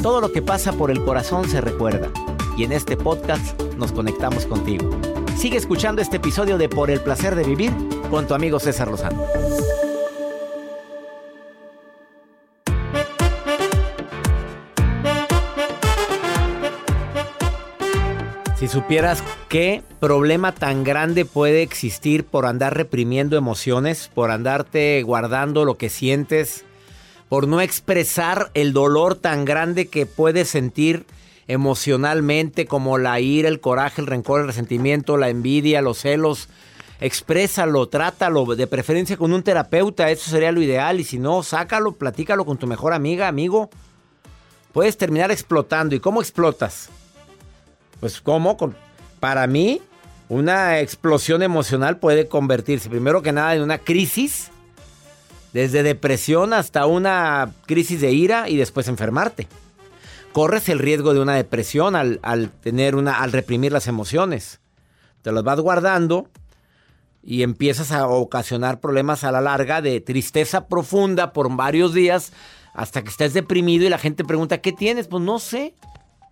Todo lo que pasa por el corazón se recuerda. Y en este podcast nos conectamos contigo. Sigue escuchando este episodio de Por el Placer de Vivir con tu amigo César Lozano. Si supieras qué problema tan grande puede existir por andar reprimiendo emociones, por andarte guardando lo que sientes, por no expresar el dolor tan grande que puedes sentir emocionalmente como la ira, el coraje, el rencor, el resentimiento, la envidia, los celos. Exprésalo, trátalo, de preferencia con un terapeuta, eso sería lo ideal. Y si no, sácalo, platícalo con tu mejor amiga, amigo. Puedes terminar explotando. ¿Y cómo explotas? Pues cómo, para mí, una explosión emocional puede convertirse, primero que nada, en una crisis, desde depresión hasta una crisis de ira y después enfermarte. Corres el riesgo de una depresión al, al tener una, al reprimir las emociones. Te las vas guardando y empiezas a ocasionar problemas a la larga de tristeza profunda por varios días hasta que estés deprimido y la gente pregunta, ¿qué tienes? Pues no sé,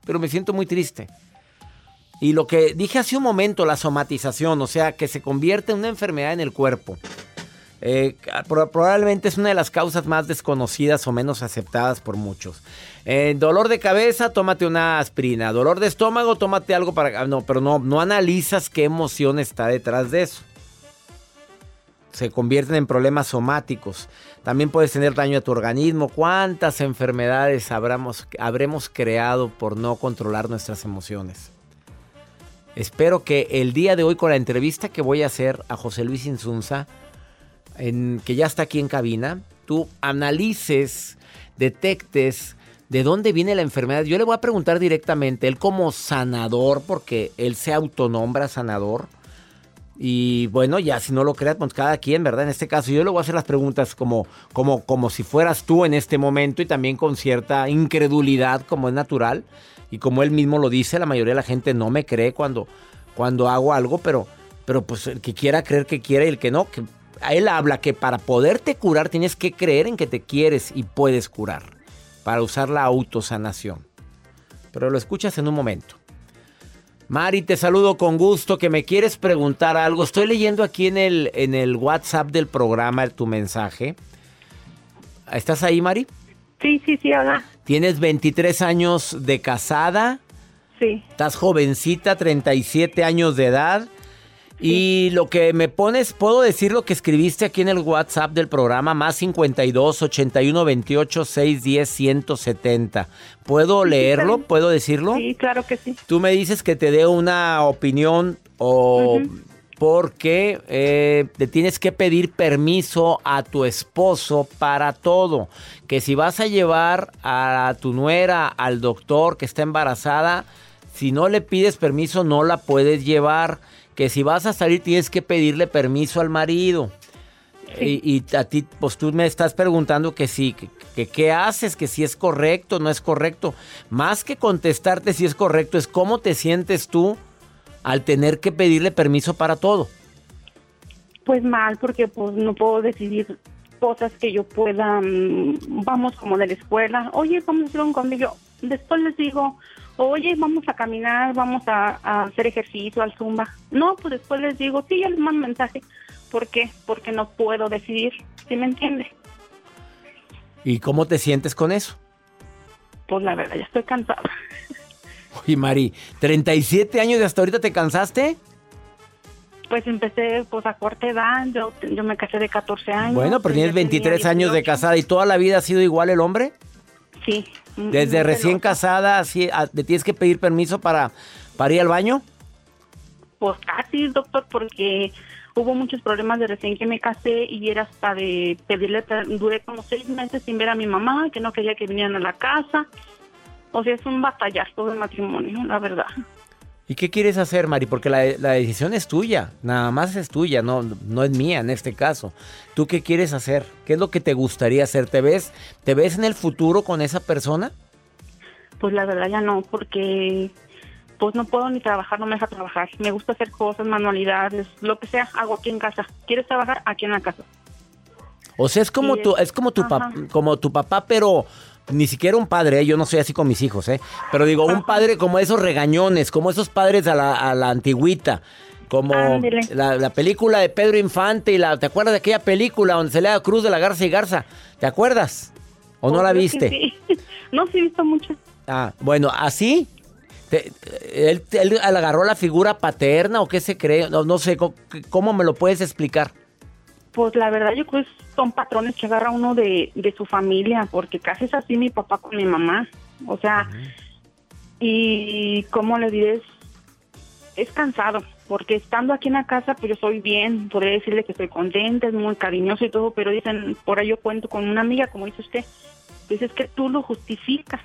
pero me siento muy triste. Y lo que dije hace un momento, la somatización, o sea, que se convierte en una enfermedad en el cuerpo. Eh, probablemente es una de las causas más desconocidas o menos aceptadas por muchos. Eh, dolor de cabeza, tómate una aspirina. Dolor de estómago, tómate algo para... Ah, no, pero no, no analizas qué emoción está detrás de eso. Se convierten en problemas somáticos. También puedes tener daño a tu organismo. ¿Cuántas enfermedades habremos, habremos creado por no controlar nuestras emociones? Espero que el día de hoy con la entrevista que voy a hacer a José Luis Insunza, en, que ya está aquí en cabina, tú analices, detectes de dónde viene la enfermedad. Yo le voy a preguntar directamente, él como sanador, porque él se autonombra sanador. Y bueno, ya si no lo creas, pues cada quien, ¿verdad? En este caso yo le voy a hacer las preguntas como, como, como si fueras tú en este momento y también con cierta incredulidad como es natural. Y como él mismo lo dice, la mayoría de la gente no me cree cuando, cuando hago algo, pero, pero pues el que quiera creer que quiere y el que no, que él habla que para poderte curar tienes que creer en que te quieres y puedes curar, para usar la autosanación. Pero lo escuchas en un momento. Mari, te saludo con gusto, que me quieres preguntar algo. Estoy leyendo aquí en el, en el WhatsApp del programa tu mensaje. ¿Estás ahí, Mari? Sí, sí, sí, hola. Tienes 23 años de casada. Sí. Estás jovencita, 37 años de edad. Y lo que me pones, puedo decir lo que escribiste aquí en el WhatsApp del programa, más 52 81 28 610 170. ¿Puedo leerlo? ¿Puedo decirlo? Sí, claro que sí. Tú me dices que te dé una opinión o porque eh, te tienes que pedir permiso a tu esposo para todo. Que si vas a llevar a tu nuera al doctor que está embarazada, si no le pides permiso no la puedes llevar. Que si vas a salir tienes que pedirle permiso al marido. Y, a ti, pues tú me estás preguntando que sí, que, qué haces, que si es correcto, no es correcto. Más que contestarte si es correcto, es cómo te sientes tú al tener que pedirle permiso para todo? Pues mal, porque pues no puedo decidir cosas que yo pueda, mm, vamos como de la escuela, oye, vamos a hacer un conmigo. Después les digo, oye, vamos a caminar, vamos a, hacer ejercicio, al zumba. No, pues después les digo, sí, yo les mando mensaje. ¿Por qué? Porque no puedo decidir, ¿sí me entiende? ¿Y cómo te sientes con eso? pues la verdad, ya estoy cansada. Oye, Mari, ¿37 años y hasta ahorita te cansaste? Pues empecé pues a corta edad, yo, yo me casé de 14 años. Bueno, pero tienes ella tenía 23 años de 18. casada y toda la vida ha sido igual el hombre. Sí. Desde muy recién casada, así, a- ¿te tienes que pedir permiso para, para ir al baño? Pues casi, doctor, porque hubo muchos problemas de recién que me casé y era hasta de pedirle, duré como seis meses sin ver a mi mamá, que no quería que vinieran a la casa. O sea, es un batallazo de matrimonio, la verdad. ¿Y qué quieres hacer, Mari? Porque la, la decisión es tuya, nada más es tuya, no, no es mía en este caso. ¿Tú qué quieres hacer? ¿Qué es lo que te gustaría hacer? ¿Te ves, te ves en el futuro con esa persona? Pues la verdad ya no, porque pues no puedo ni trabajar, no me deja trabajar. Me gusta hacer cosas, manualidades, lo que sea, hago aquí en casa. ¿Quieres trabajar? Aquí en la casa. O sea, es como tu, es como tu, pap- como tu papá, pero ni siquiera un padre, ¿eh? yo no soy así con mis hijos, ¿eh? Pero digo, un padre como esos regañones, como esos padres a la, a la antigüita. Como la, la película de Pedro Infante y la, ¿te acuerdas de aquella película donde se le da Cruz de la Garza y Garza? ¿Te acuerdas? ¿O no la viste? sí. No, sí he visto muchas. Ah, bueno, así. Te- él, él agarró la figura paterna o qué se cree? No, no sé, ¿cómo, cómo me lo puedes explicar? Pues la verdad yo creo que son patrones que agarra uno de, de su familia, porque casi es así mi papá con mi mamá. O sea, y como le diré, es, es cansado, porque estando aquí en la casa, pues yo soy bien, podría decirle que estoy contenta, es muy cariñoso y todo, pero dicen, por ahí yo cuento con una amiga, como dice usted, pues es que tú lo justificas.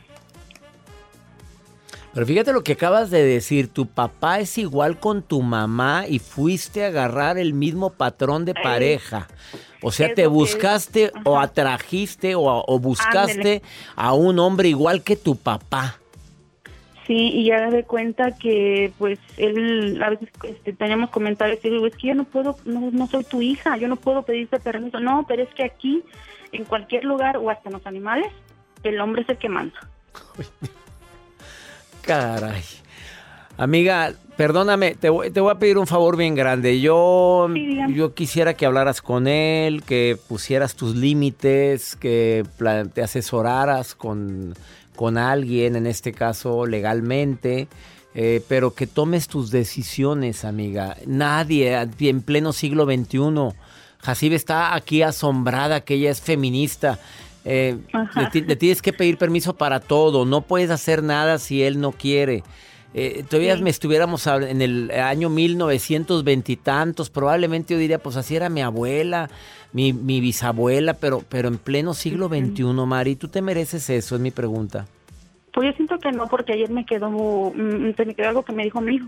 Pero fíjate lo que acabas de decir, tu papá es igual con tu mamá y fuiste a agarrar el mismo patrón de pareja. O sea, te buscaste o atrajiste o, o buscaste a un hombre igual que tu papá. Sí, y ya de cuenta que pues él a veces este, teníamos comentarios y digo, es que yo no puedo, no, no soy tu hija, yo no puedo pedirte permiso. No, pero es que aquí, en cualquier lugar o hasta en los animales, el hombre es el que manda. Caray. Amiga, perdóname, te voy, te voy a pedir un favor bien grande. Yo, Sí, yo quisiera que hablaras con él, que pusieras tus límites, que te asesoraras con, con alguien, en este caso legalmente, eh, pero que tomes tus decisiones, amiga. Nadie en pleno siglo XXI. Jacibe está aquí asombrada que ella es feminista. Eh, le, le tienes que pedir permiso para todo. No puedes hacer nada si él no quiere. Eh, todavía Sí. me estuviéramos en el año 1920 y tantos, probablemente yo diría, pues así era mi abuela, mi, mi bisabuela, pero, pero en pleno siglo XXI, Mari, ¿tú te mereces eso? Es mi pregunta. Pues yo siento que no, porque ayer me quedó, mm, se me quedó algo que me dijo mi hijo.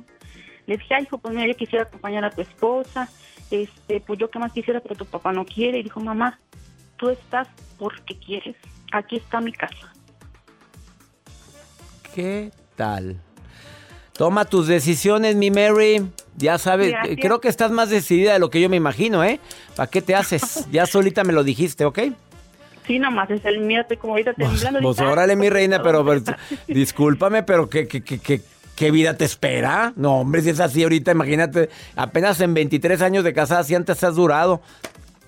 Le dije, ay, hijo, pues mira, yo quisiera acompañar a tu esposa, este, pues yo qué más quisiera, pero tu papá no quiere. Y dijo, mamá, tú estás porque quieres. Aquí está mi casa. ¿Qué tal? Toma tus decisiones, mi Mary. Ya sabes, Gracias. creo que estás más decidida de lo que yo me imagino, ¿eh? ¿Para qué te haces? Ya solita me lo dijiste, ¿ok? Sí, nomás es el mío, estoy como ahorita temblando. Pues ahorita. órale, mi reina, pero, pero, discúlpame, pero ¿qué, qué, qué, qué, qué vida te espera? No, hombre, si es así ahorita, imagínate, apenas en 23 años de casada, si antes has durado.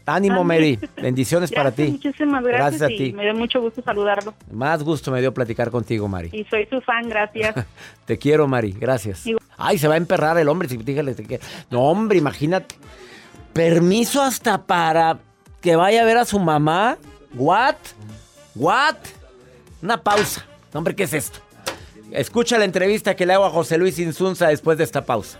Ánimo, Mary. Bendiciones para ti. Muchísimas gracias, Gracias a y ti. me dio mucho gusto saludarlo. Más gusto me dio platicar contigo, Mari. Y soy su fan, gracias. Te quiero, Mari. Gracias. Ay, se va a emperrar el hombre. si- dígale, te quiero. No, hombre, imagínate. Permiso hasta para que vaya a ver a su mamá. ¿What? ¿What? Una pausa. No, hombre, ¿qué es esto? Escucha la entrevista que le hago a José Luis Insunza después de esta pausa.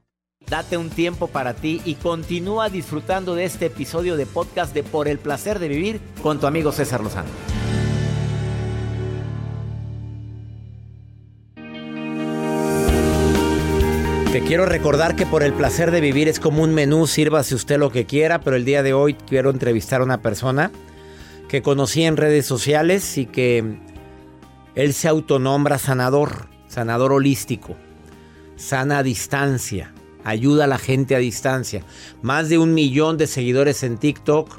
Date un tiempo para ti y continúa disfrutando de este episodio de podcast de Por el Placer de Vivir con tu amigo César Lozano. Te quiero recordar que por el placer de vivir es como un menú, sírvase usted lo que quiera, pero el día de hoy quiero entrevistar a una persona que conocí en redes sociales y que él se autonombra sanador, sanador holístico, sana a distancia, ayuda a la gente a distancia. Más de un millón de seguidores en TikTok,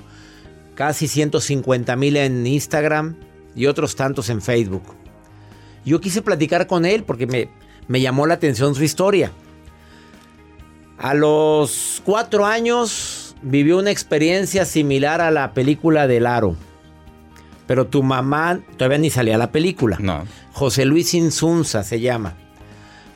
casi 150 mil en Instagram y otros tantos en Facebook. Yo quise platicar con él porque me, me llamó la atención su historia. A los cuatro años vivió una experiencia similar a la película del Aro. Pero tu mamá todavía ni salía a la película. No. José Luis Insunza se llama.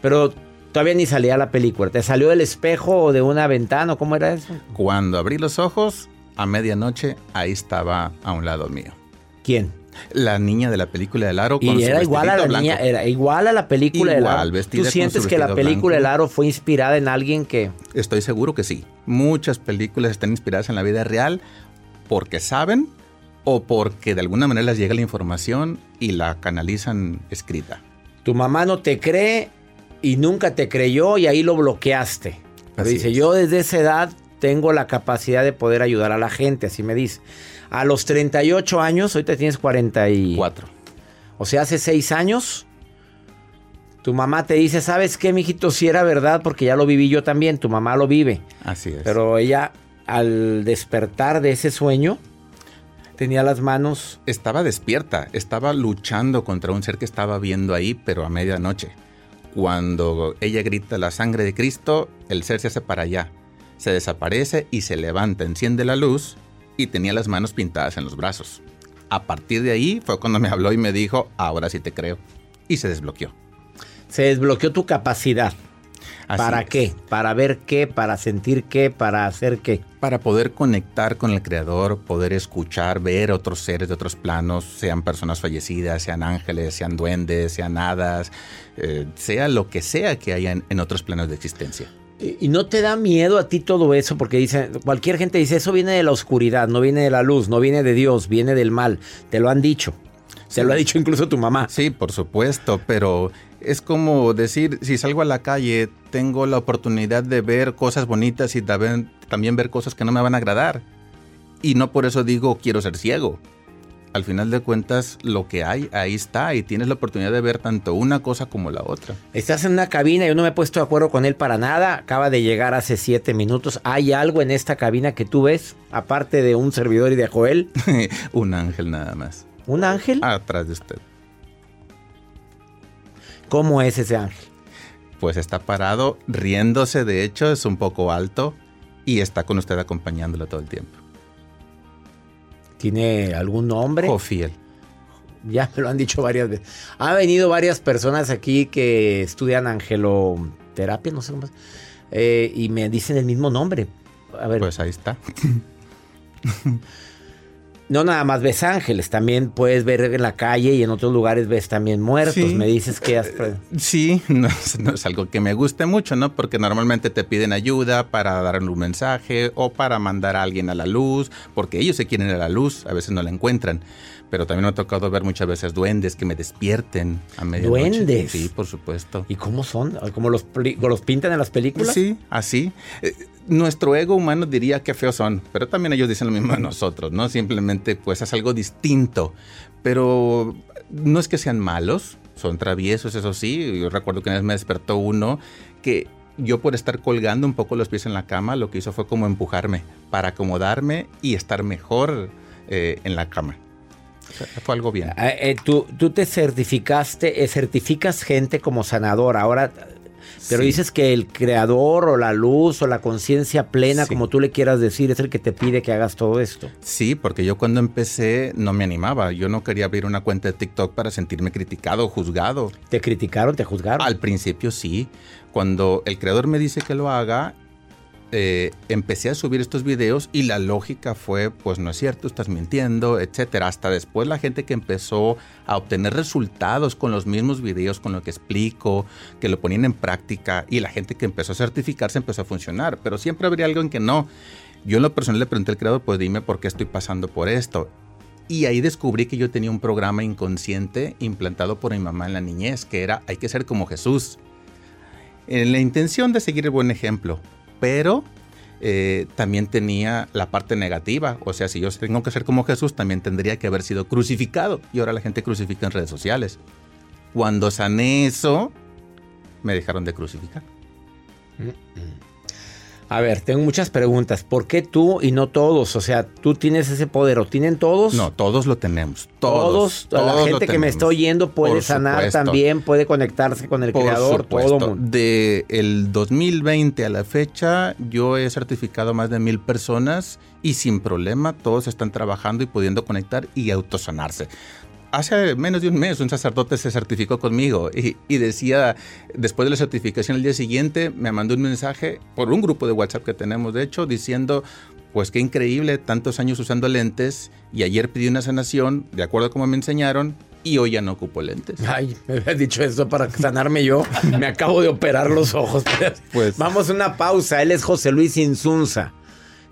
Pero todavía ni salía la película. ¿Te salió del espejo o de una ventana? o ¿Cómo era eso? Cuando abrí los ojos, a medianoche, ahí estaba a un lado mío. ¿Quién? La niña de la película del aro con Y su era igual a la niña, era igual a la película del Aro. ¿Tú sientes que la película del. Aro fue inspirada en alguien que... Estoy seguro que sí. Muchas películas están inspiradas en la vida real porque saben o porque de alguna manera les llega la información y la canalizan escrita. Tu mamá no te cree y nunca te creyó y ahí lo bloqueaste. Así dice, es. yo desde esa edad tengo la capacidad de poder ayudar a la gente, así me dice. A los 38 años, ahorita tienes 40 y... Cuatro. O sea, hace 6 años, tu mamá te dice, ¿sabes qué, mijito? Si era verdad, porque ya lo viví yo también, tu mamá lo vive. Así es. Pero ella, al despertar de ese sueño, tenía las manos... estaba despierta, estaba luchando contra un ser que estaba viendo ahí, pero a medianoche. Cuando ella grita la sangre de Cristo, el ser se hace para allá, se desaparece y se levanta, enciende la luz y tenía las manos pintadas en los brazos. A partir de ahí fue cuando me habló y me dijo, ahora sí te creo. Y se desbloqueó. Se desbloqueó tu capacidad. Así ¿Para es. qué? ¿Para ver qué? ¿Para sentir qué? ¿Para hacer qué? Para poder conectar con el Creador, poder escuchar, ver otros seres de otros planos, sean personas fallecidas, sean ángeles, sean duendes, sean hadas, eh, sea lo que sea que haya en, en otros planos de existencia. ¿Y y no te da miedo a ti todo eso? Porque dice, cualquier gente dice, eso viene de la oscuridad, no viene de la luz, no viene de Dios, viene del mal. Te lo han dicho. Se lo ha dicho incluso tu mamá. Sí, por supuesto, pero es como decir, si salgo a la calle, tengo la oportunidad de ver cosas bonitas y también, también ver cosas que no me van a agradar. Y no por eso digo quiero ser ciego. Al final de cuentas, lo que hay, ahí está, y tienes la oportunidad de ver tanto una cosa como la otra. Estás en una cabina, yo no me he puesto de acuerdo con él para nada. Acaba de llegar hace siete minutos. ¿Hay algo en esta cabina que tú ves, aparte de un servidor y de Joel? un ángel nada más. ¿Un ángel? Atrás de usted. ¿Cómo es ese ángel? Pues está parado, riéndose, de hecho, es un poco alto, y está con usted acompañándolo todo el tiempo. ¿Tiene algún nombre? Jofiel. Ya me lo han dicho varias veces. Ha venido varias personas aquí que estudian angeloterapia, no sé cómo es, eh, y me dicen el mismo nombre. A ver, Pues ahí está. no nada más ves ángeles, también puedes ver en la calle y en otros lugares ves también muertos. Sí. Me dices que has... Sí, no es, no es algo que me guste mucho, ¿no? Porque normalmente te piden ayuda para darle un mensaje o para mandar a alguien a la luz, porque ellos se quieren a la luz, a veces no la encuentran. Pero también me ha tocado ver muchas veces duendes que me despierten a medianoche. ¿Duendes? Sí, por supuesto. ¿Y cómo son? ¿Cómo los, los pintan en las películas? Sí, así. Nuestro ego humano diría que feos son, pero también ellos dicen lo mismo de nosotros, ¿no? Simplemente pues es algo distinto. Pero no es que sean malos, son traviesos, eso sí. Yo recuerdo que una vez me despertó uno que yo por estar colgando un poco los pies en la cama, lo que hizo fue como empujarme para acomodarme y estar mejor eh, en la cama. Fue algo bien. Eh, eh, tú, tú te certificaste, certificas gente como sanador. Ahora, pero Sí. dices que el creador o la luz o la conciencia plena, Sí. como tú le quieras decir, es el que te pide que hagas todo esto. Sí, porque yo cuando empecé no me animaba. Yo no quería abrir una cuenta de TikTok para sentirme criticado juzgado. ¿Te criticaron, te juzgaron? Al principio sí. Cuando el creador me dice que lo haga, eh, empecé a subir estos videos y la lógica fue, pues no es cierto, estás mintiendo, etcétera. Hasta después la gente que empezó a obtener resultados con los mismos videos, con lo que explico, que lo ponían en práctica y la gente que empezó a certificarse empezó a funcionar. Pero siempre habría algo en que no. Yo en lo personal le pregunté al creador, pues dime por qué estoy pasando por esto. Y ahí descubrí que yo tenía un programa inconsciente implantado por mi mamá en la niñez, que era hay que ser como Jesús. En la intención de seguir el buen ejemplo, pero eh, también tenía la parte negativa. O sea, si yo tengo que ser como Jesús, también tendría que haber sido crucificado. Y ahora la gente crucifica en redes sociales. Cuando sané eso, me dejaron de crucificar. Mm, mm. A ver, tengo muchas preguntas. ¿Por qué tú y no todos? O sea, ¿tú tienes ese poder o tienen todos? No, todos lo tenemos. Todos. la gente que me está oyendo puede sanar también, puede conectarse con el creador, todo mundo. De el 2020 a la fecha, yo he certificado más de mil personas y sin problema todos están trabajando y pudiendo conectar y autosanarse hace menos de un mes un sacerdote se certificó conmigo y, decía, después de la certificación el día siguiente, me mandó un mensaje por un grupo de WhatsApp que tenemos, de hecho, diciendo, pues qué increíble, tantos años usando lentes y ayer pedí una sanación, de acuerdo a como me enseñaron, y hoy ya no ocupo lentes. Ay, me había dicho eso para sanarme yo. Me acabo de operar los ojos. Pues vamos a una pausa. Él es José Luis Insunza.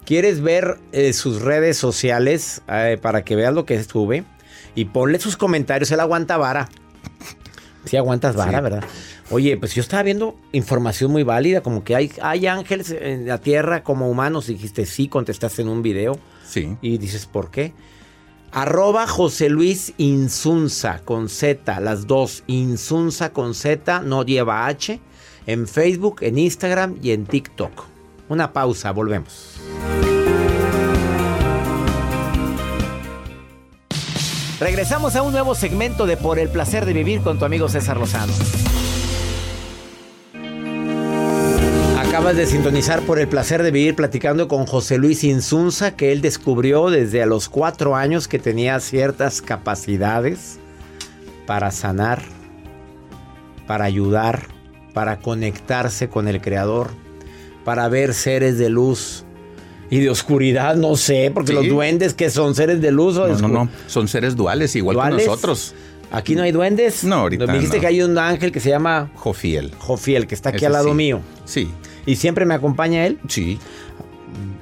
¿Quieres ver eh, sus redes sociales eh, para que veas lo que sube? Y ponle sus comentarios. Él aguanta vara. Sí, aguantas vara, ¿verdad? Oye, pues yo estaba viendo información muy válida, como que hay, hay ángeles en la tierra como humanos. Dijiste sí, contestaste en un video. Sí. Y dices, ¿por qué? Arroba José Luis Insunza con Z, las dos. Insunza con Z, no lleva H. En Facebook, en Instagram y en TikTok. Una pausa, volvemos. Regresamos a un nuevo segmento de Por el placer de vivir con tu amigo César Lozano. Acabas de sintonizar por el placer de vivir platicando con José Luis Insunza, que él descubrió desde a los cuatro años que tenía ciertas capacidades para sanar, para ayudar, para conectarse con el Creador, para ver seres de luz y de oscuridad, no sé, porque los duendes que son seres de luz o no, no, no, son seres duales, igual que nosotros. ¿Aquí no hay duendes? No, ahorita. Me dijiste que hay un ángel que se llama Jofiel. Jofiel, que está aquí al lado mío. Sí. ¿Y siempre me acompaña él? Sí.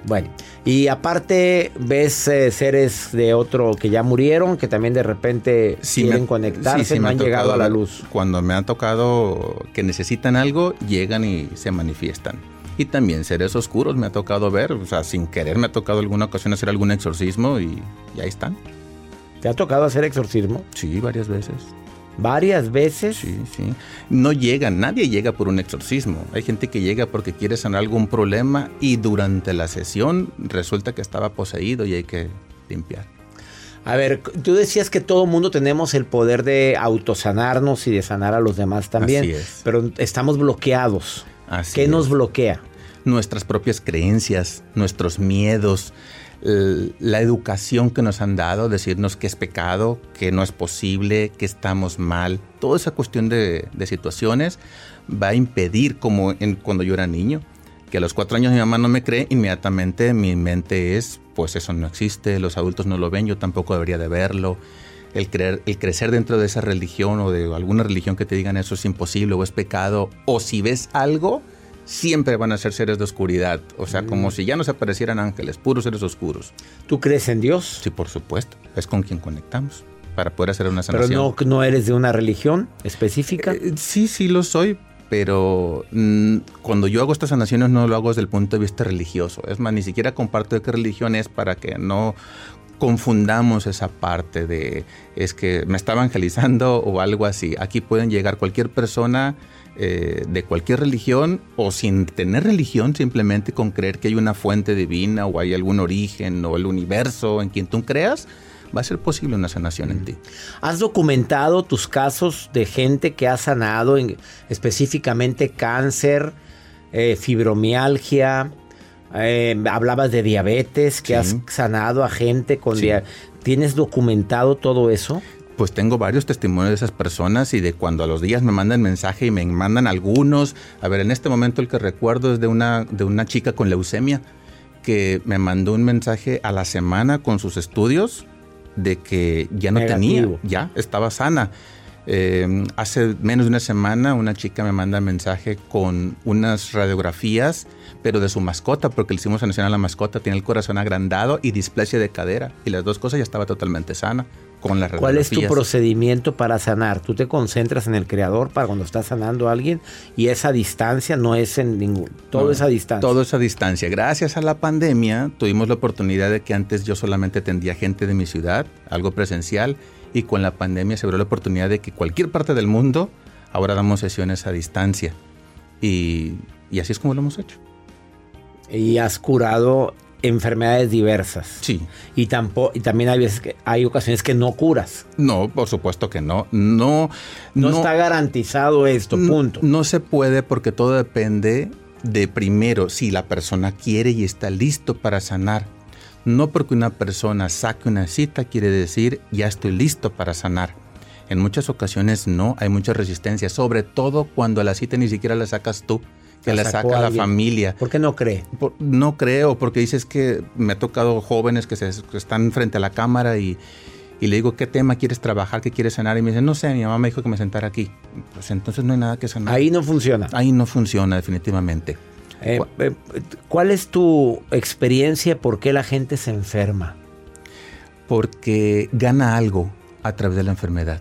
Bueno, y aparte ves eh, seres de otro que ya murieron, que también de repente quieren conectarse, no han llegado a la luz. Cuando me ha tocado que necesitan algo, llegan y se manifiestan. Y también seres oscuros me ha tocado ver, o sea, sin querer me ha tocado alguna ocasión hacer algún exorcismo y, ahí están. ¿Te ha tocado hacer exorcismo? Sí, varias veces. ¿Varias veces? Sí, sí. No llega, nadie llega por un exorcismo. Hay gente que llega porque quiere sanar algún problema y durante la sesión resulta que estaba poseído y hay que limpiar. A ver, tú decías que todo mundo tenemos el poder de autosanarnos y de sanar a los demás también. Así es. Pero estamos bloqueados. ¿Qué nos bloquea? Nuestras propias creencias, nuestros miedos, la educación que nos han dado, decirnos que es pecado, que no es posible, que estamos mal. Toda esa cuestión de, situaciones va a impedir, como cuando yo era niño, que a los cuatro años mi mamá no me cree, inmediatamente mi mente es, pues eso no existe, los adultos no lo ven, yo tampoco debería de verlo. El, creer, el crecer dentro de esa religión o de alguna religión que te digan eso es imposible o es pecado, o si ves algo, siempre van a ser seres de oscuridad. O sea, como mm. si ya no se aparecieran ángeles, puros seres oscuros. ¿Tú crees en Dios? Sí, por supuesto. Es con quien conectamos para poder hacer una sanación. Pero no, no eres de una religión específica. Eh, sí, sí lo soy, pero mm, cuando yo hago estas sanaciones no lo hago desde el punto de vista religioso. Es más, ni siquiera comparto de qué religión es para que no confundamos esa parte de es que me está evangelizando o algo así. Aquí pueden llegar cualquier persona eh, de cualquier religión o sin tener religión, simplemente con creer que hay una fuente divina o hay algún origen o el universo en quien tú creas, va a ser posible una sanación en ti. ¿Has documentado tus casos de gente que ha sanado específicamente cáncer, eh, fibromialgia? Eh, hablabas de diabetes, que has sanado a gente con diabetes. ¿Tienes documentado todo eso? pues tengo varios testimonios de esas personas y de cuando a los días me mandan mensaje y me mandan algunos. A ver, en este momento el que recuerdo es de una, de una chica con leucemia que me mandó un mensaje a la semana con sus estudios de que ya no tenía, ya estaba sana. Eh, hace menos de una semana una chica me manda un mensaje con unas radiografías, pero de su mascota, porque le hicimos sanación a la mascota, tiene el corazón agrandado y displasia de cadera. Y las dos cosas ya estaba totalmente sana. ¿Cuál es tu procedimiento para sanar? Tú te concentras en el creador para cuando estás sanando a alguien y esa distancia no es en ningún, todo esa distancia. Todo esa distancia. Gracias a la pandemia tuvimos la oportunidad de que antes yo solamente atendía gente de mi ciudad, algo presencial, y con la pandemia se abrió la oportunidad de que cualquier parte del mundo ahora damos sesiones a distancia. Y, y así es como lo hemos hecho. Y has curado enfermedades diversas. Sí. Y, tampoco, y también hay veces que hay ocasiones que no curas. No, por supuesto que no. No, no, está garantizado esto, punto. No, se puede porque todo depende de primero si la persona quiere y está listo para sanar. No porque una persona saque una cita quiere decir ya estoy listo para sanar. En muchas ocasiones no, hay mucha resistencia, sobre todo cuando la cita ni siquiera la sacas tú que la, saca la familia. ¿Por qué no cree? no creo, porque dices que me ha tocado jóvenes que, se, están frente a la cámara y, le digo, ¿qué tema quieres trabajar? ¿Qué quieres sanar? Y me dicen, no sé, mi mamá me dijo que me sentara aquí. Pues entonces no hay nada que sanar. Ahí no funciona. Ahí no funciona, definitivamente. Eh, eh, ¿Cuál es tu experiencia? ¿Por qué la gente se enferma? Porque gana algo a través de la enfermedad.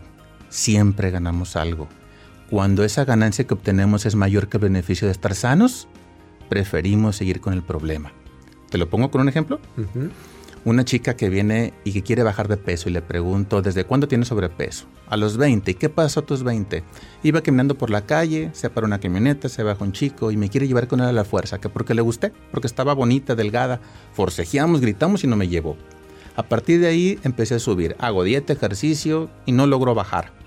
Siempre ganamos algo. Cuando esa ganancia que obtenemos es mayor que el beneficio de estar sanos, preferimos seguir con el problema. ¿Te lo pongo con un ejemplo? Una chica que viene y que quiere bajar de peso y le pregunto, ¿desde cuándo tiene sobrepeso? A los 20. ¿Y qué pasó a tus 20? Iba caminando por la calle, se para una camioneta, se baja un chico y me quiere llevar con él a la fuerza. ¿Que porque le gusté? Porque estaba bonita, delgada. Forcejeamos, gritamos y no me llevó. A partir de ahí empecé a subir. Hago dieta, ejercicio y no logro bajar.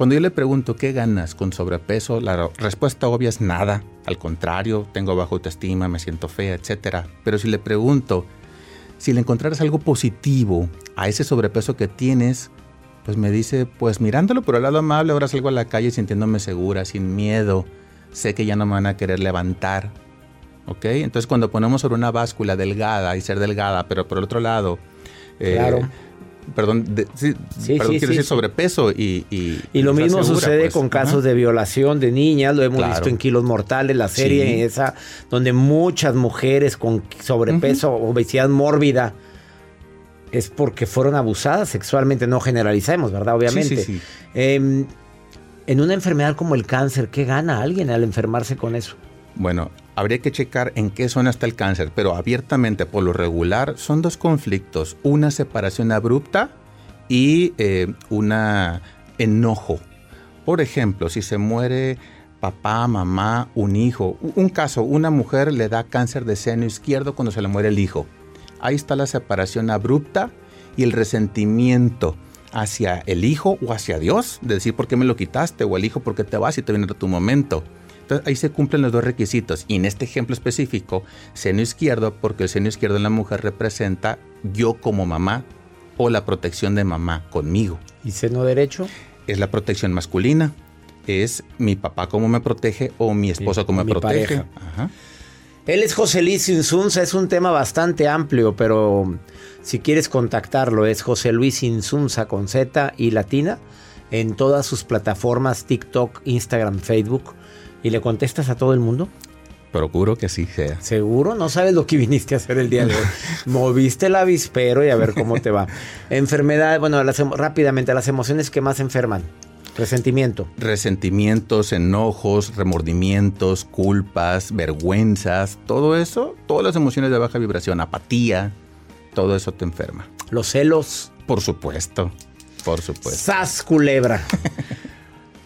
Cuando yo le pregunto qué ganas con sobrepeso, la respuesta obvia es nada. Al contrario, tengo baja autoestima, me siento fea, etc. Pero si le pregunto, si le encontraras algo positivo a ese sobrepeso que tienes, pues me dice, pues mirándolo por el lado amable, ahora salgo a la calle sintiéndome segura, sin miedo. Sé que ya no me van a querer levantar. ¿Ok? Entonces cuando ponemos sobre una báscula delgada y ser delgada, pero por el otro lado... Eh, claro perdón, sí, quiero decir sobrepeso y... Y, lo mismo sucede pues. con casos de violación de niñas, lo hemos visto en Kilos Mortales, la serie esa, donde muchas mujeres con sobrepeso, obesidad mórbida, es porque fueron abusadas sexualmente, no generalizamos, ¿verdad? Obviamente. Em, en una enfermedad como el cáncer, ¿qué gana alguien al enfermarse con eso? Bueno, habría que checar en qué zona está el cáncer, pero abiertamente por lo regular son dos conflictos, una separación abrupta y eh, enojo. Por ejemplo, si se muere papá, mamá, un hijo, un caso, una mujer le da cáncer de seno izquierdo cuando se le muere el hijo. Ahí está la separación abrupta y el resentimiento hacia el hijo o hacia Dios, de decir por qué me lo quitaste o el hijo por qué te vas y te viene tu momento ahí se cumplen los dos requisitos. Y en este ejemplo específico, seno izquierdo, porque el seno izquierdo en la mujer representa yo como mamá o la protección de mamá conmigo. ¿Y seno derecho? Es la protección masculina. Es mi papá como me protege o mi esposa como me protege. Él es José Luis Insunza, es un tema bastante amplio, pero si quieres contactarlo es José Luis Insunza con Z y latina en todas sus plataformas TikTok, Instagram, Facebook ¿Y le contestas a todo el mundo? Procuro que sí sea. ¿Seguro? No sabes lo que viniste a hacer el día de hoy. Moviste el avispero y a ver cómo te va. Enfermedad, bueno, rápidamente, las emociones que más enferman. Resentimiento. Resentimientos, enojos, remordimientos, culpas, vergüenzas, todo eso, todas las emociones de baja vibración, apatía, todo eso te enferma. Los celos. Por supuesto, por supuesto. Sas culebra.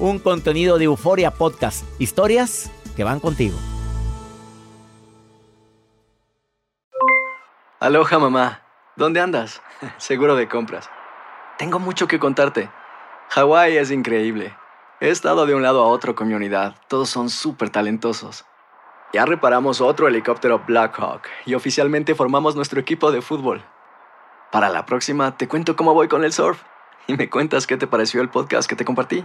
Un contenido de Euforia Podcast, historias que van contigo. Aloha mamá, ¿dónde andas? Seguro de compras. Tengo mucho que contarte. Hawái es increíble. He estado de un lado a otro con mi unidad. Todos son súper talentosos. Ya reparamos otro helicóptero Blackhawk y oficialmente formamos nuestro equipo de fútbol. Para la próxima te cuento cómo voy con el surf y me cuentas qué te pareció el podcast que te compartí,